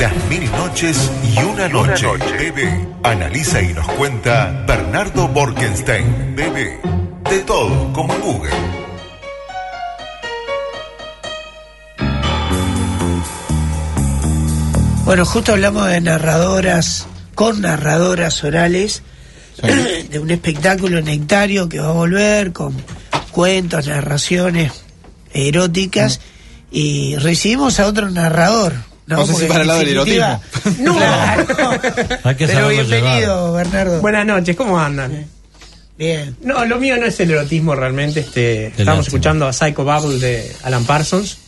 Las mil noches y una noche. Bebé. Analiza y nos cuenta Bernardo Borkenstein. Bebé. De todo, como Google. Bueno, justo hablamos de narradoras, con narradoras orales, de un espectáculo nectario que va a volver con cuentos, narraciones eróticas y recibimos a otro narrador. No, sé si para el lado del erotismo. No, claro. Hay que Pero bienvenido, llevar. Bernardo. Buenas noches, ¿cómo andan? Bien. No, lo mío no es el erotismo realmente. Este, estamos escuchando a Psycho Bubble de Alan Parsons.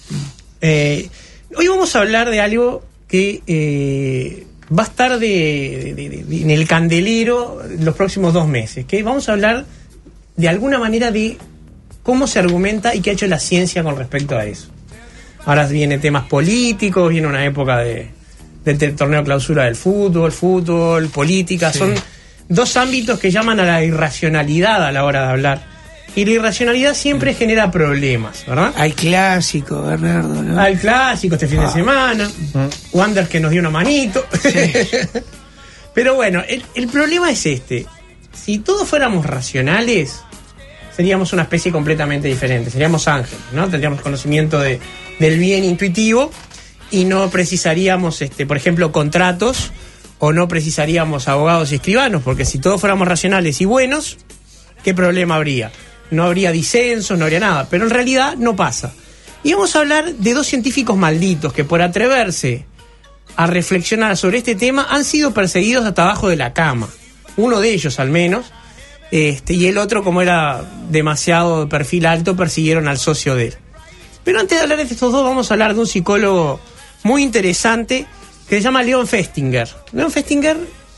Eh, hoy vamos a hablar de algo que eh, va a estar de, de- de- de- en el candelero los próximos dos meses. Que vamos a hablar de alguna manera de cómo se argumenta y qué ha hecho la ciencia con respecto a eso. Ahora vienen temas políticos, viene una época de, del te- torneo clausura del fútbol, fútbol, política. Son dos ámbitos que llaman a la irracionalidad a la hora de hablar. Y la irracionalidad siempre genera problemas, ¿verdad? Hay clásico, Bernardo, ¿no? Al clásico este fin de semana, Wander que nos dio una manito. Pero bueno, el, el problema es este. Si todos fuéramos racionales, seríamos una especie completamente diferente. Seríamos ángeles, ¿no? Tendríamos conocimiento de, del bien intuitivo y no precisaríamos, este, por ejemplo, contratos o no precisaríamos abogados y escribanos, porque si todos fuéramos racionales y buenos, ¿qué problema habría? No habría disensos, no habría nada. Pero en realidad no pasa. Y vamos a hablar de dos científicos malditos que por atreverse a reflexionar sobre este tema han sido perseguidos hasta abajo de la cama. Uno de ellos al menos. Este, y el otro, como era demasiado de perfil alto, persiguieron al socio de él. Pero antes de hablar de estos dos, vamos a hablar de un psicólogo muy interesante que se llama Leon Festinger. Leon Festinger,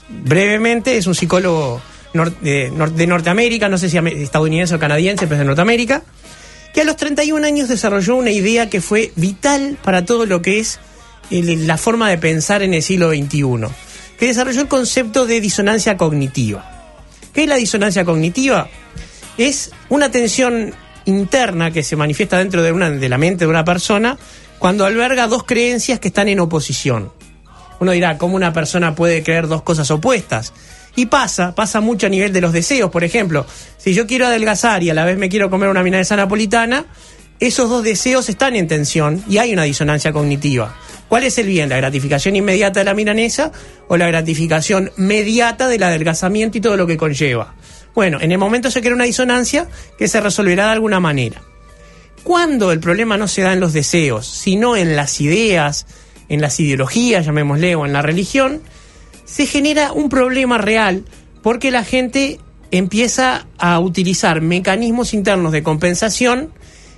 brevemente, es un psicólogo de, nor- de Norteamérica, no sé si estadounidense o canadiense, pero es de Norteamérica, que a los 31 años desarrolló una idea que fue vital para todo lo que es la forma de pensar en el siglo XXI, que desarrolló el concepto de disonancia cognitiva. ¿Qué es la disonancia cognitiva? Es una tensión interna que se manifiesta dentro de, una, de la mente de una persona cuando alberga dos creencias que están en oposición. Uno dirá, ¿cómo una persona puede creer dos cosas opuestas? Y pasa, pasa mucho a nivel de los deseos. Por ejemplo, si yo quiero adelgazar y a la vez me quiero comer una milanesa napolitana, esos dos deseos están en tensión y hay una disonancia cognitiva. ¿Cuál es el bien? ¿La gratificación inmediata de la milanesa o la gratificación mediata del adelgazamiento y todo lo que conlleva? Bueno, en el momento se crea una disonancia que se resolverá de alguna manera. Cuando el problema no se da en los deseos, sino en las ideas, en las ideologías, llamémosle, o en la religión, se genera un problema real porque la gente empieza a utilizar mecanismos internos de compensación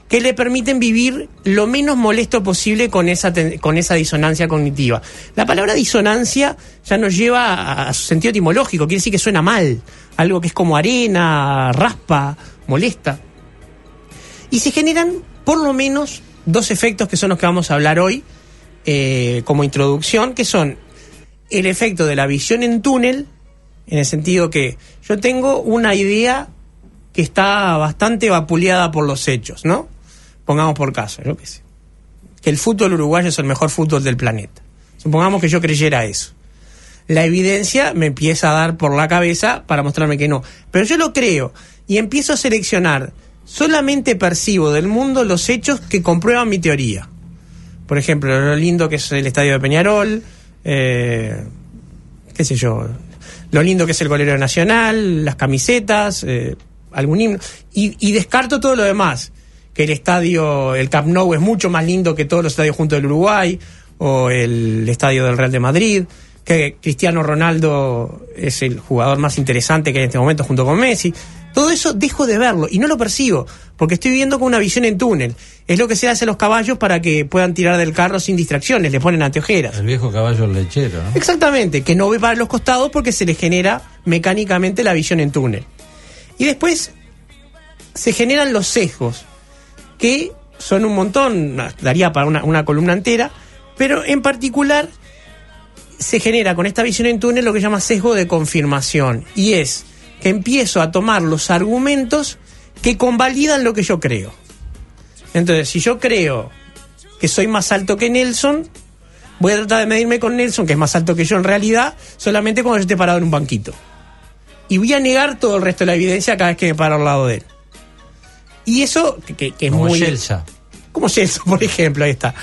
que le permiten vivir lo menos molesto posible con esa, con esa disonancia cognitiva. La palabra disonancia ya nos lleva a, a su sentido etimológico, quiere decir que suena mal, algo que es como arena, raspa, molesta. Y se generan por lo menos dos efectos que son los que vamos a hablar hoy eh, como introducción, que son el efecto de la visión en túnel, en el sentido que yo tengo una idea que está bastante vapuleada por los hechos, ¿no? Pongamos por caso, yo qué sé, que el fútbol uruguayo es el mejor fútbol del planeta. Supongamos que yo creyera eso. La evidencia me empieza a dar por la cabeza para mostrarme que no. Pero yo lo creo y empiezo a seleccionar. Solamente percibo del mundo los hechos que comprueban mi teoría. Por ejemplo, lo lindo que es el estadio de Peñarol, eh, qué sé yo, lo lindo que es el golero nacional, las camisetas, eh, algún himno, y, descarto todo lo demás, que el estadio, el Camp Nou es mucho más lindo que todos los estadios juntos del Uruguay, o el estadio del Real de Madrid, que Cristiano Ronaldo es el jugador más interesante que hay en este momento junto con Messi. Todo eso dejo de verlo y no lo percibo, porque estoy viendo con una visión en túnel. Es lo que se hace a los caballos para que puedan tirar del carro sin distracciones, le ponen anteojeras. El viejo caballo lechero, ¿no? Exactamente, que no ve para los costados porque se le genera mecánicamente la visión en túnel. Y después se generan los sesgos, que son un montón, daría para una, una columna entera, pero en particular se genera con esta visión en túnel lo que se llama sesgo de confirmación, y es que empiezo a tomar los argumentos que convalidan lo que yo creo. Entonces, si yo creo que soy más alto que Nelson, voy a tratar de medirme con Nelson, que es más alto que yo en realidad, solamente cuando yo esté parado en un banquito. Y voy a negar todo el resto de la evidencia cada vez que me paro al lado de él. Y eso, que, es Como muy... Shelsa. Como por ejemplo, ahí está.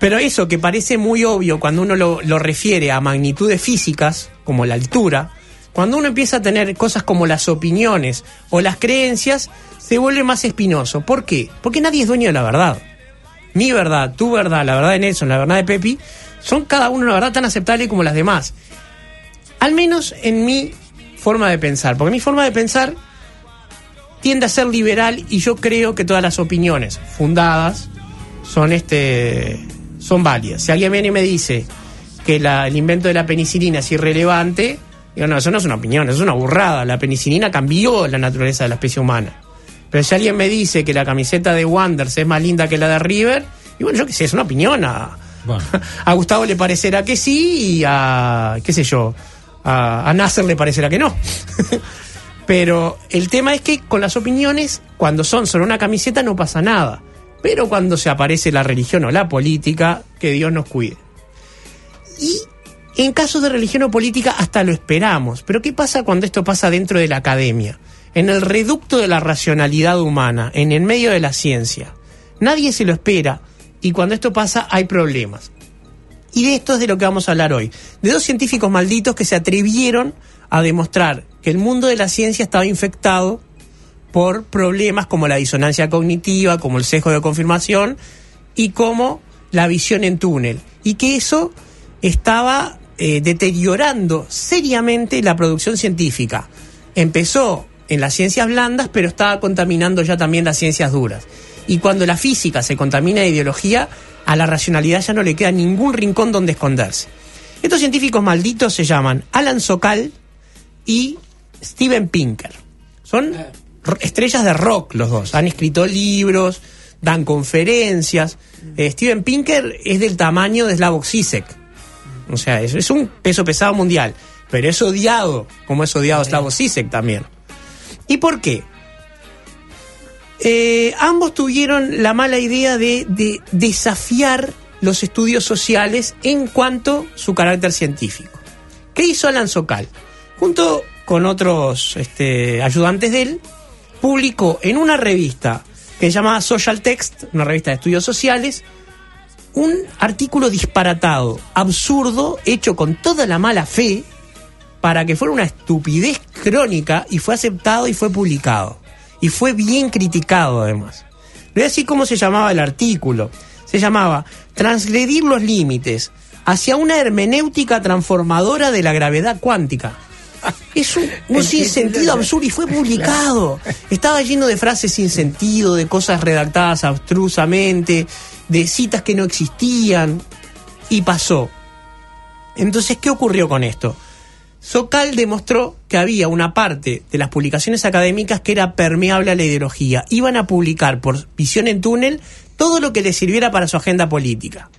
Pero eso que parece muy obvio cuando uno lo, refiere a magnitudes físicas, como la altura, cuando uno empieza a tener cosas como las opiniones o las creencias, se vuelve más espinoso. ¿Por qué? Porque nadie es dueño de la verdad. Mi verdad, tu verdad, la verdad de Nelson, la verdad de Pepi, son cada uno una verdad tan aceptable como las demás. Al menos en mi forma de pensar. Porque mi forma de pensar tiende a ser liberal y yo creo que todas las opiniones fundadas son este son válidas. Si alguien viene y me dice que la- el invento de la penicilina es irrelevante, digo, no, eso no es una opinión, eso es una burrada. La penicilina cambió la naturaleza de la especie humana. Pero si alguien me dice que la camiseta de Wanders es más linda que la de River, y bueno, yo qué sé, es una opinión. A, Bueno. a Gustavo le parecerá que sí y a, qué sé yo, a, a Nasser le parecerá que no. Pero el tema es que con las opiniones, cuando son sobre una camiseta no pasa nada. Pero cuando se aparece la religión o la política, que Dios nos cuide. Y en casos de religión o política hasta lo esperamos. Pero ¿qué pasa cuando esto pasa dentro de la academia? En el reducto de la racionalidad humana, en el medio de la ciencia. Nadie se lo espera y cuando esto pasa hay problemas. Y de esto es de lo que vamos a hablar hoy. De dos científicos malditos que se atrevieron a demostrar que el mundo de la ciencia estaba infectado por problemas como la disonancia cognitiva, como el sesgo de confirmación y como la visión en túnel. Y que eso estaba eh, deteriorando seriamente la producción científica. Empezó en las ciencias blandas, pero estaba contaminando ya también las ciencias duras. Y cuando la física se contamina de ideología, a la racionalidad ya no le queda ningún rincón donde esconderse. Estos científicos malditos se llaman Alan Sokal y Steven Pinker. Son estrellas de rock los dos. Han escrito libros, dan conferencias. Eh, Steven Pinker es del tamaño de Slavoj Zizek. O sea, es, es un peso pesado mundial. Pero es odiado, como es odiado Slavoj Zizek también. ¿Y por qué? Eh, ambos tuvieron la mala idea de, de desafiar los estudios sociales en cuanto a su carácter científico. ¿Qué hizo Alan Sokal? Junto con otros este, ayudantes de él, publicó en una revista que se llamaba Social Text, una revista de estudios sociales, un artículo disparatado, absurdo, hecho con toda la mala fe, para que fuera una estupidez crónica y fue aceptado y fue publicado. Y fue bien criticado además. Le voy a decir cómo se llamaba el artículo. Se llamaba Transgredir los límites hacia una hermenéutica transformadora de la gravedad cuántica. Es un, un sinsentido absurdo y fue publicado. Estaba lleno de frases sin sentido, de cosas redactadas abstrusamente, de citas que no existían. Y pasó. Entonces, ¿qué ocurrió con esto? Sokal demostró que había una parte de las publicaciones académicas que era permeable a la ideología. Iban a publicar por visión en túnel todo lo que les sirviera para su agenda política.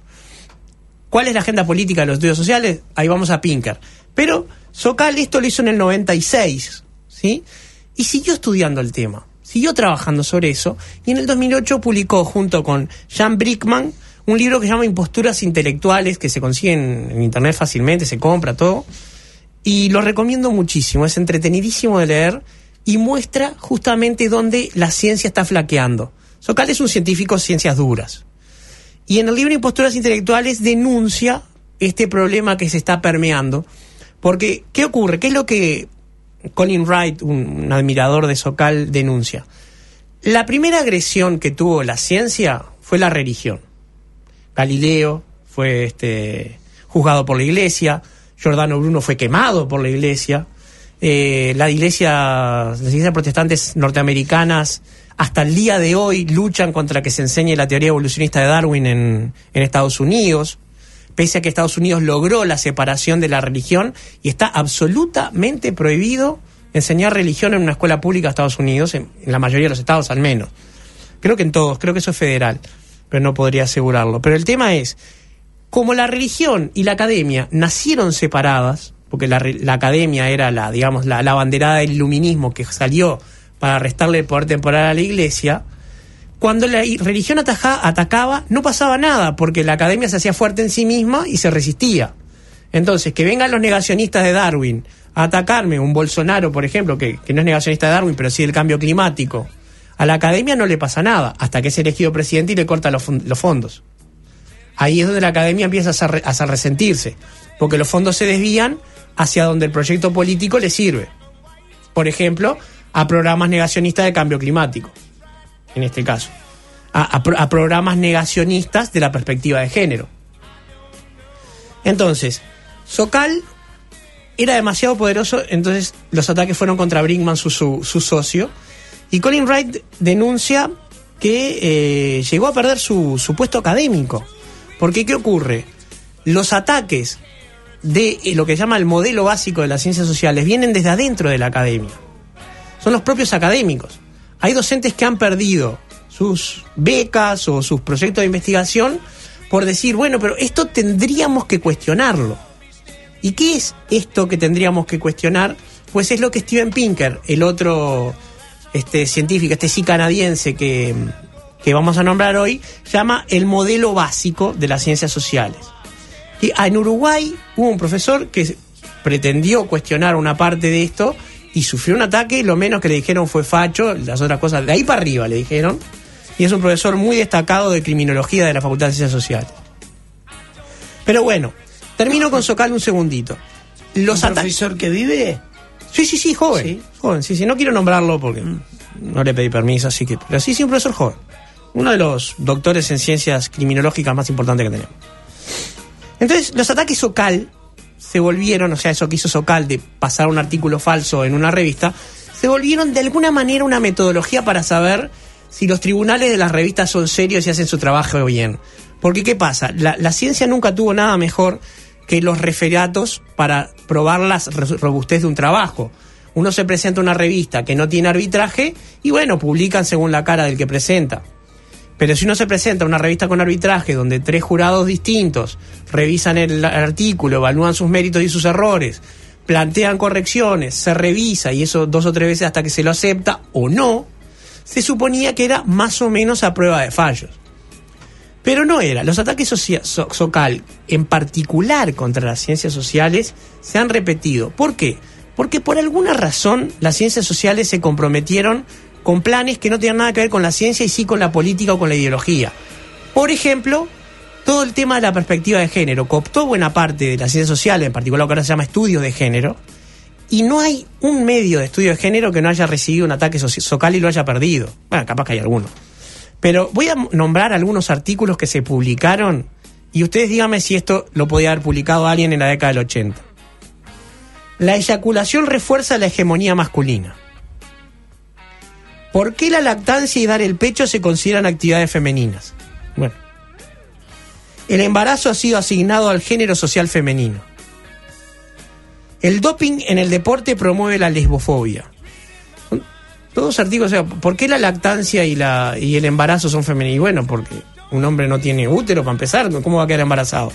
¿Cuál es la agenda política de los estudios sociales? Ahí vamos a Pinker. Pero Sokal esto lo hizo en el 96, ¿sí? Y siguió estudiando el tema, siguió trabajando sobre eso, y en el 2008 publicó junto con Jan Brickman un libro que se llama Imposturas Intelectuales, que se consigue en, internet fácilmente, se compra todo, y lo recomiendo muchísimo, es entretenidísimo de leer y muestra justamente dónde la ciencia está flaqueando. Sokal es un científico de ciencias duras. Y en el libro Imposturas Intelectuales denuncia este problema que se está permeando. Porque, ¿qué ocurre? ¿Qué es lo que Colin Wright, un, admirador de Sokal, denuncia? La primera agresión que tuvo la ciencia fue la religión. Galileo fue este, juzgado por la iglesia, Giordano Bruno fue quemado por la iglesia, eh, la iglesia, las iglesias protestantes norteamericanas hasta el día de hoy luchan contra que se enseñe la teoría evolucionista de Darwin en, en Estados Unidos, pese a que Estados Unidos logró la separación de la religión y está absolutamente prohibido enseñar religión en una escuela pública de Estados Unidos, en, la mayoría de los estados al menos. Creo que en todos, creo que eso es federal, pero no podría asegurarlo. Pero el tema es, como la religión y la academia nacieron separadas, porque la, la academia era la, digamos, la, la banderada del iluminismo que salió para restarle el poder temporal a la iglesia, cuando la religión atacaba, no pasaba nada, porque la academia se hacía fuerte en sí misma y se resistía. Entonces, que vengan los negacionistas de Darwin a atacarme, un Bolsonaro, por ejemplo, que, no es negacionista de Darwin, pero sí del cambio climático, a la academia no le pasa nada, hasta que es elegido presidente y le corta los, fon- los fondos. Ahí es donde la academia empieza a, resentirse, porque los fondos se desvían hacia donde el proyecto político le sirve. Por ejemplo, a programas negacionistas de cambio climático, en este caso. A, a pro- a programas negacionistas de la perspectiva de género. Entonces, Sokal era demasiado poderoso, entonces los ataques fueron contra Brinkman, su, su, socio, y Colin Wright denuncia que eh, llegó a perder su, puesto académico. Porque, ¿qué ocurre? Los ataques de eh, lo que llama el modelo básico de las ciencias sociales vienen desde adentro de la academia. Son los propios académicos. Hay docentes que han perdido sus becas o sus proyectos de investigación por decir, bueno, pero esto tendríamos que cuestionarlo. ¿Y qué es esto que tendríamos que cuestionar? Pues es lo que Steven Pinker, el otro este, científico, este sí canadiense que, que vamos a nombrar hoy, llama el modelo básico de las ciencias sociales. Y en Uruguay hubo un profesor que pretendió cuestionar una parte de esto y sufrió un ataque, lo menos que le dijeron fue facho, las otras cosas, de ahí para arriba le dijeron, y es un profesor muy destacado de criminología de la Facultad de Ciencias Sociales. Pero bueno, termino con Socal un segundito. Los ¿Un profesor que vive? Sí, sí, sí, joven. Sí. Joven, sí, sí. No quiero nombrarlo porque no le pedí permiso, así que. Pero sí, sí, un profesor joven. Uno de los doctores en ciencias criminológicas más importantes que tenemos. Entonces, los ataques Socal se volvieron, o sea, eso que hizo Socal de pasar un artículo falso en una revista, se volvieron de alguna manera una metodología para saber si los tribunales de las revistas son serios y hacen su trabajo bien. Porque, ¿qué pasa? La, la ciencia nunca tuvo nada mejor que los referatos para probar la robustez de un trabajo. Uno se presenta a una revista que no tiene arbitraje y bueno, publican según la cara del que presenta. Pero si uno se presenta a una revista con arbitraje donde tres jurados distintos revisan el artículo, evalúan sus méritos y sus errores, plantean correcciones, se revisa y eso dos o tres veces hasta que se lo acepta o no, se suponía que era más o menos a prueba de fallos. Pero no era. Los ataques so- Socal, en particular contra las ciencias sociales, se han repetido. ¿Por qué? Porque por alguna razón las ciencias sociales se comprometieron con planes que no tenían nada que ver con la ciencia y sí con la política o con la ideología. Por ejemplo, todo el tema de la perspectiva de género cooptó buena parte de las ciencias sociales, en particular lo que ahora se llama estudio de género, y no hay un medio de estudio de género que no haya recibido un ataque soci- Socal y lo haya perdido. Bueno, capaz que hay alguno. Pero voy a nombrar algunos artículos que se publicaron y ustedes díganme si esto lo podía haber publicado alguien en la década del 80. La eyaculación refuerza la hegemonía masculina. ¿Por qué la lactancia y dar el pecho se consideran actividades femeninas? Bueno. El embarazo ha sido asignado al género social femenino. El doping en el deporte promueve la lesbofobia. Todos artículos, o sea, ¿por qué la lactancia y, y el embarazo son femeninos? Bueno, porque un hombre no tiene útero para empezar, ¿cómo va a quedar embarazado?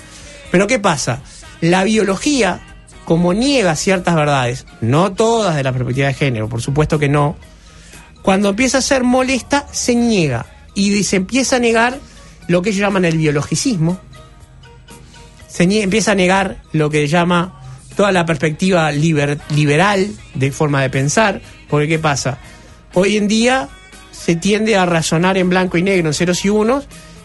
Pero ¿qué pasa? La biología, como niega ciertas verdades, no todas de la perspectiva de género, por supuesto que no, cuando empieza a ser molesta, se niega. Y se empieza a negar lo que ellos llaman el biologicismo. Se nie- empieza a negar lo que llama toda la perspectiva liber- liberal de forma de pensar. Porque ¿qué pasa? Hoy en día se tiende a razonar en blanco y negro, en ceros y unos,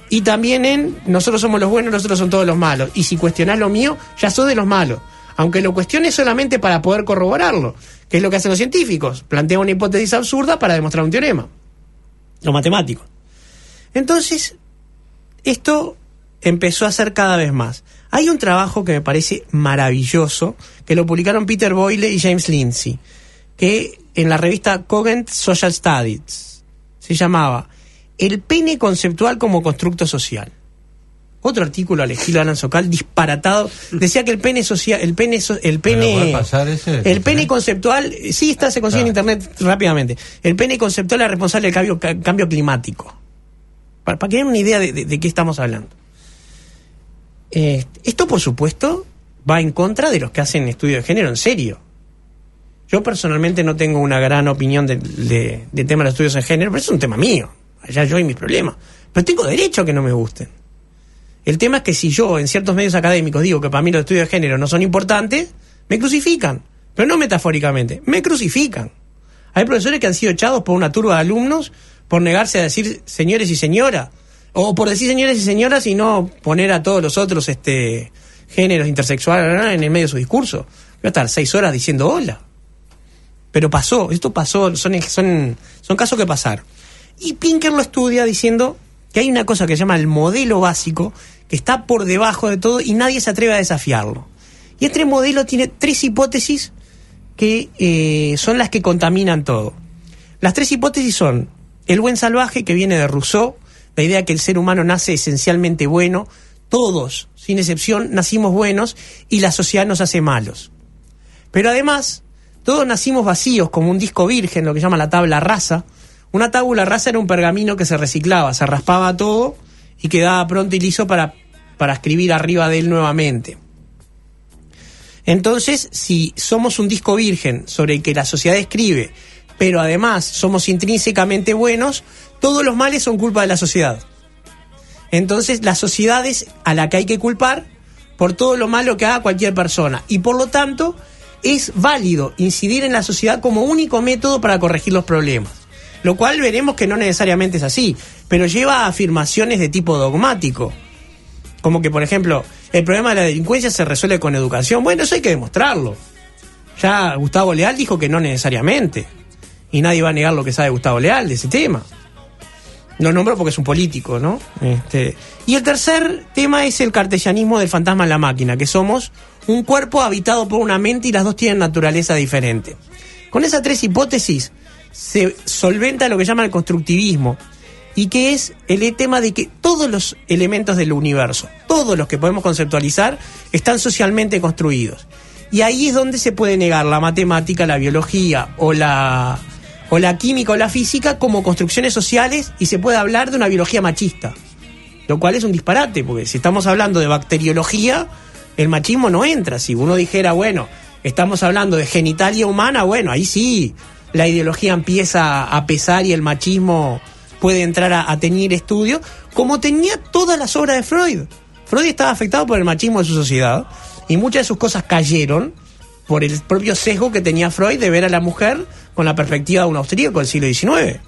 y también en nosotros somos los buenos, nosotros son todos los malos. Y si cuestionás lo mío, ya sos de los malos. Aunque lo cuestiones solamente para poder corroborarlo, que es lo que hacen los científicos. Plantean una hipótesis absurda para demostrar un teorema. Los matemáticos. Entonces, esto empezó a ser cada vez más. Hay un trabajo que me parece maravilloso, que lo publicaron Peter Boyle y James Lindsay, que en la revista Cogent Social Studies se llamaba El pene conceptual como constructo social. Otro artículo al estilo de Alan Sokal, disparatado, decía que el pene social, el pene, so- el ¿Me lo puede pene, pasar ese? el pene conceptual, sí está, se consigue en internet rápidamente. El pene conceptual es responsable del cambio, ca- cambio climático. Para, para que den una idea de, de- de qué estamos hablando. Eh, esto, por supuesto, va en contra de los que hacen estudio de género en serio. Yo personalmente no tengo una gran opinión del de, del tema de los estudios en género, pero es un tema mío. ya yo y mis problemas. Pero tengo derecho a que no me gusten. El tema es que si yo en ciertos medios académicos digo que para mí los estudios de género no son importantes, me crucifican. Pero no metafóricamente, me crucifican. Hay profesores que han sido echados por una turba de alumnos por negarse a decir señores y señoras. O por decir señores y señoras y no poner a todos los otros este, géneros intersexuales en el medio de su discurso. Voy a estar seis horas diciendo hola. Pero pasó, esto pasó, son, son, son casos que pasaron. Y Pinker lo estudia diciendo que hay una cosa que se llama el modelo básico, que está por debajo de todo y nadie se atreve a desafiarlo. Y este modelo tiene tres hipótesis que eh, son las que contaminan todo. Las tres hipótesis son el buen salvaje, que viene de Rousseau, la idea que el ser humano nace esencialmente bueno, todos, sin excepción, nacimos buenos y la sociedad nos hace malos. Pero además, todos nacimos vacíos, como un disco virgen, lo que llama la tabla rasa, una tabula rasa era un pergamino que se reciclaba, se raspaba todo y quedaba pronto y liso para, para escribir arriba de él nuevamente. Entonces, si somos un disco virgen sobre el que la sociedad escribe, pero además somos intrínsecamente buenos, todos los males son culpa de la sociedad. Entonces, la sociedad es a la que hay que culpar por todo lo malo que haga cualquier persona. Y por lo tanto, es válido incidir en la sociedad como único método para corregir los problemas lo cual veremos que no necesariamente es así, pero lleva a afirmaciones de tipo dogmático. Como que, por ejemplo, el problema de la delincuencia se resuelve con educación. Bueno, eso hay que demostrarlo. Ya Gustavo Leal dijo que no necesariamente. Y nadie va a negar lo que sabe Gustavo Leal de ese tema. Lo nombro porque es un político, ¿no? Este, y el tercer tema es el cartesianismo del fantasma en la máquina, que somos un cuerpo habitado por una mente y las dos tienen naturaleza diferente. Con esas tres hipótesis se solventa lo que llama el constructivismo y que es el tema de que todos los elementos del universo, todos los que podemos conceptualizar, están socialmente construidos. Y ahí es donde se puede negar la matemática, la biología o la, o la química o la física como construcciones sociales y se puede hablar de una biología machista. Lo cual es un disparate, porque si estamos hablando de bacteriología, el machismo no entra. Si uno dijera, bueno, estamos hablando de genitalia humana, bueno, ahí sí, la ideología empieza a pesar y el machismo puede entrar a, tener estudio, como tenía todas las obras de Freud. Freud estaba afectado por el machismo de su sociedad y muchas de sus cosas cayeron por el propio sesgo que tenía Freud de ver a la mujer con la perspectiva de un austríaco del siglo XIX.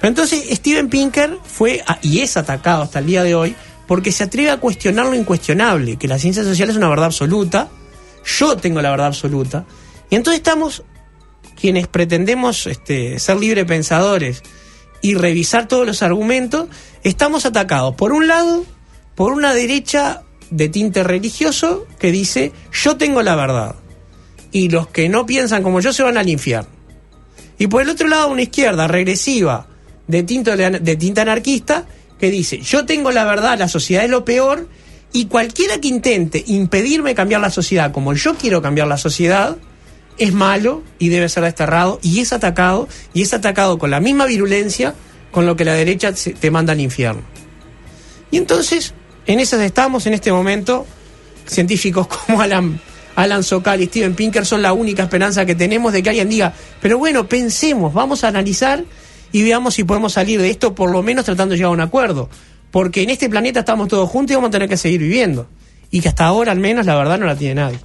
Pero entonces Steven Pinker fue y es atacado hasta el día de hoy porque se atreve a cuestionar lo incuestionable, que la ciencia social es una verdad absoluta, yo tengo la verdad absoluta, y entonces estamos quienes pretendemos este, ser libre pensadores y revisar todos los argumentos, estamos atacados, por un lado, por una derecha de tinte religioso que dice, yo tengo la verdad, y los que no piensan como yo se van al infierno. Y por el otro lado, una izquierda regresiva de tinte, de tinte anarquista que dice, yo tengo la verdad, la sociedad es lo peor, y cualquiera que intente impedirme cambiar la sociedad como yo quiero cambiar la sociedad, es malo y debe ser desterrado y es atacado y es atacado con la misma virulencia con lo que la derecha te manda al infierno. Y entonces, en esas estamos en este momento, científicos como Alan, Alan Sokal y Steven Pinker son la única esperanza que tenemos de que alguien diga, pero bueno, pensemos, vamos a analizar y veamos si podemos salir de esto, por lo menos tratando de llegar a un acuerdo. Porque en este planeta estamos todos juntos y vamos a tener que seguir viviendo. Y que hasta ahora al menos la verdad no la tiene nadie.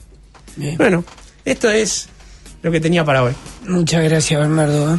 Bueno, esto es lo que tenía para hoy. Muchas gracias, Bernardo. ¿eh?